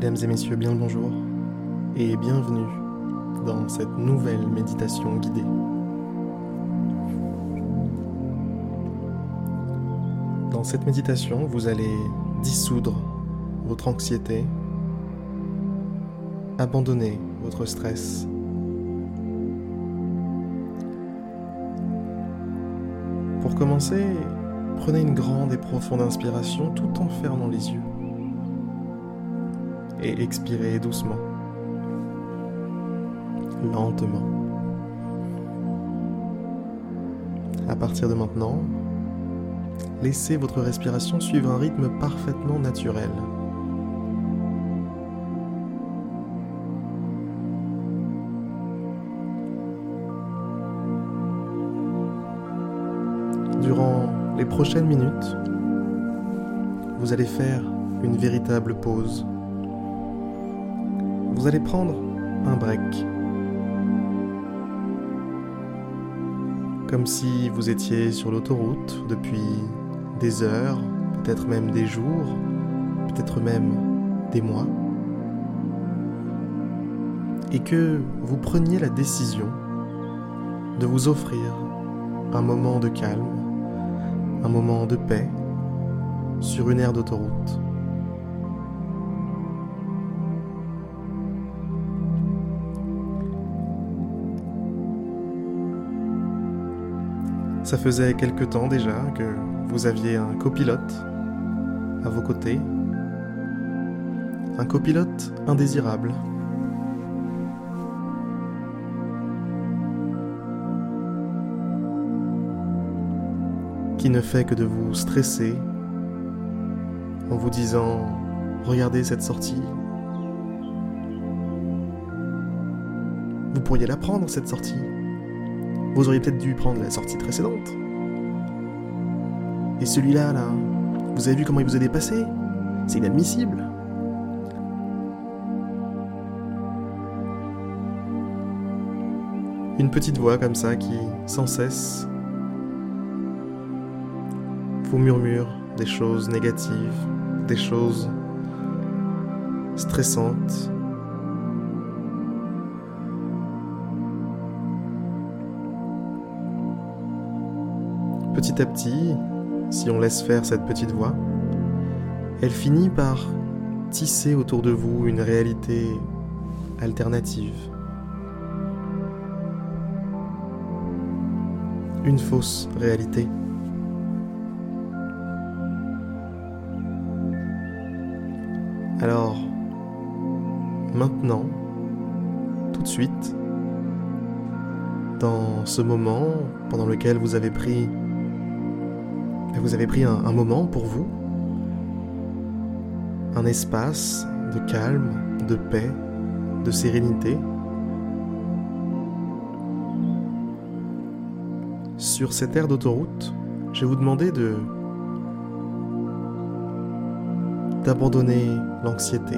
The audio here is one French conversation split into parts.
Mesdames et messieurs, bien le bonjour et bienvenue dans cette nouvelle méditation guidée. Dans cette méditation, vous allez dissoudre votre anxiété, abandonner votre stress. Pour commencer, prenez une grande et profonde inspiration tout en fermant les yeux et expirez doucement, lentement. À partir de maintenant, laissez votre respiration suivre un rythme parfaitement naturel. Durant les prochaines minutes, vous allez faire une véritable pause vous allez prendre un break. Comme si vous étiez sur l'autoroute depuis des heures, peut-être même des jours, peut-être même des mois, et que vous preniez la décision de vous offrir un moment de calme, un moment de paix sur une aire d'autoroute. Ça faisait quelque temps déjà que vous aviez un copilote à vos côtés. Un copilote indésirable. Qui ne fait que de vous stresser en vous disant Regardez cette sortie. Vous pourriez la prendre, cette sortie. Vous auriez peut-être dû prendre la sortie précédente. Et celui-là, là, vous avez vu comment il vous a dépassé C'est inadmissible. Une petite voix comme ça qui, sans cesse, vous murmure des choses négatives, des choses stressantes, petit à petit, si on laisse faire cette petite voix, elle finit par tisser autour de vous une réalité alternative. Une fausse réalité. Alors, maintenant, tout de suite, dans ce moment pendant lequel vous avez pris vous avez pris un, moment pour vous, un espace de calme, de paix, de sérénité. Sur cette aire d'autoroute, je vais vous demander de d'abandonner l'anxiété,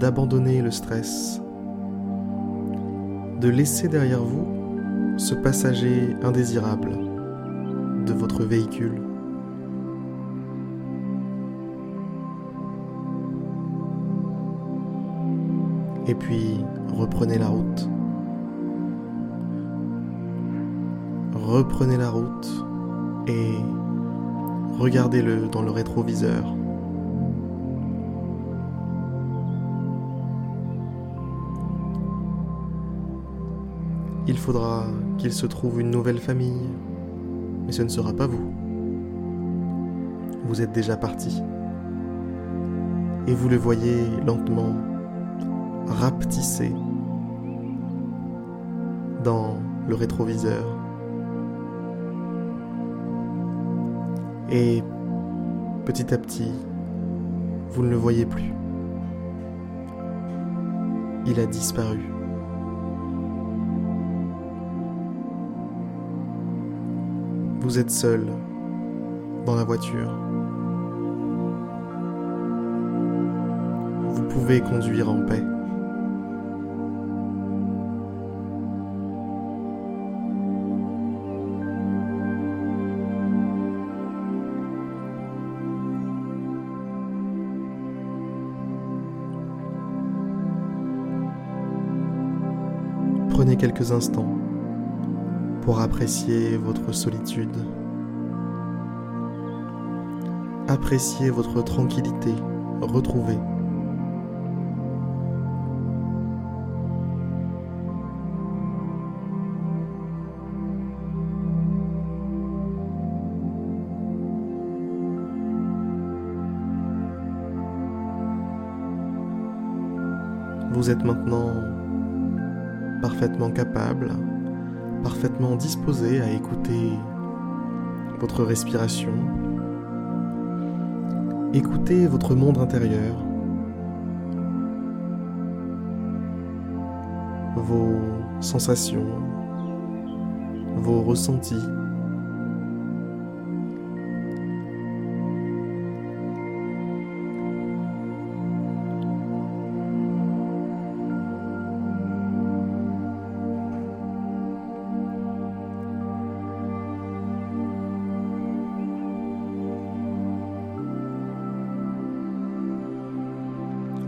d'abandonner le stress, de laisser derrière vous ce passager indésirable de votre véhicule. Et puis reprenez la route. Reprenez la route et regardez-le dans le rétroviseur. Il faudra qu'il se trouve une nouvelle famille, mais ce ne sera pas vous. Vous êtes déjà parti. Et vous le voyez lentement rapetisser dans le rétroviseur. Et petit à petit, vous ne le voyez plus. Il a disparu. Vous êtes seul dans la voiture. Vous pouvez conduire en paix. Prenez quelques instants pour apprécier votre solitude, apprécier votre tranquillité. Retrouvée. Vous êtes maintenant parfaitement capable, parfaitement disposé à écouter votre respiration, écouter votre monde intérieur, vos sensations, vos ressentis.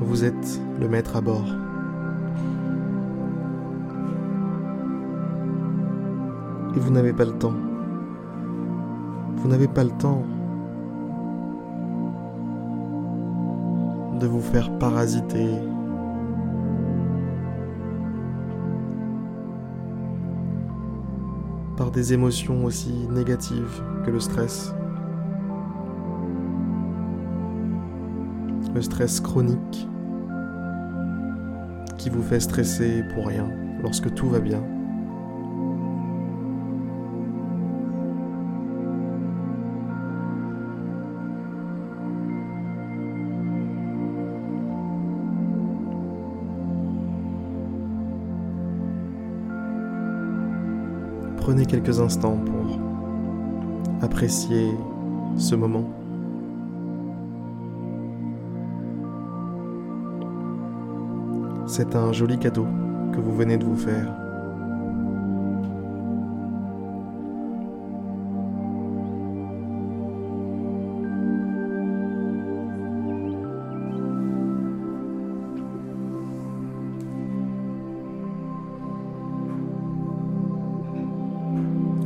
Vous êtes le maître à bord. Et vous n'avez pas le temps. Vous n'avez pas le temps de vous faire parasiter par des émotions aussi négatives que le stress. Le stress chronique qui vous fait stresser pour rien lorsque tout va bien. Prenez quelques instants pour apprécier ce moment. C'est un joli cadeau que vous venez de vous faire.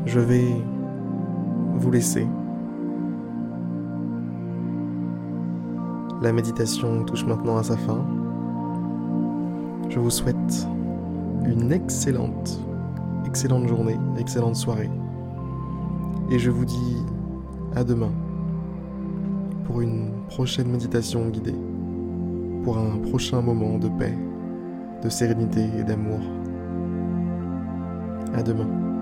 Je vais vous laisser. La méditation touche maintenant à sa fin. Je vous souhaite une excellente, excellente journée, excellente soirée. Et je vous dis à demain pour une prochaine méditation guidée, pour un prochain moment de paix, de sérénité et d'amour. À demain.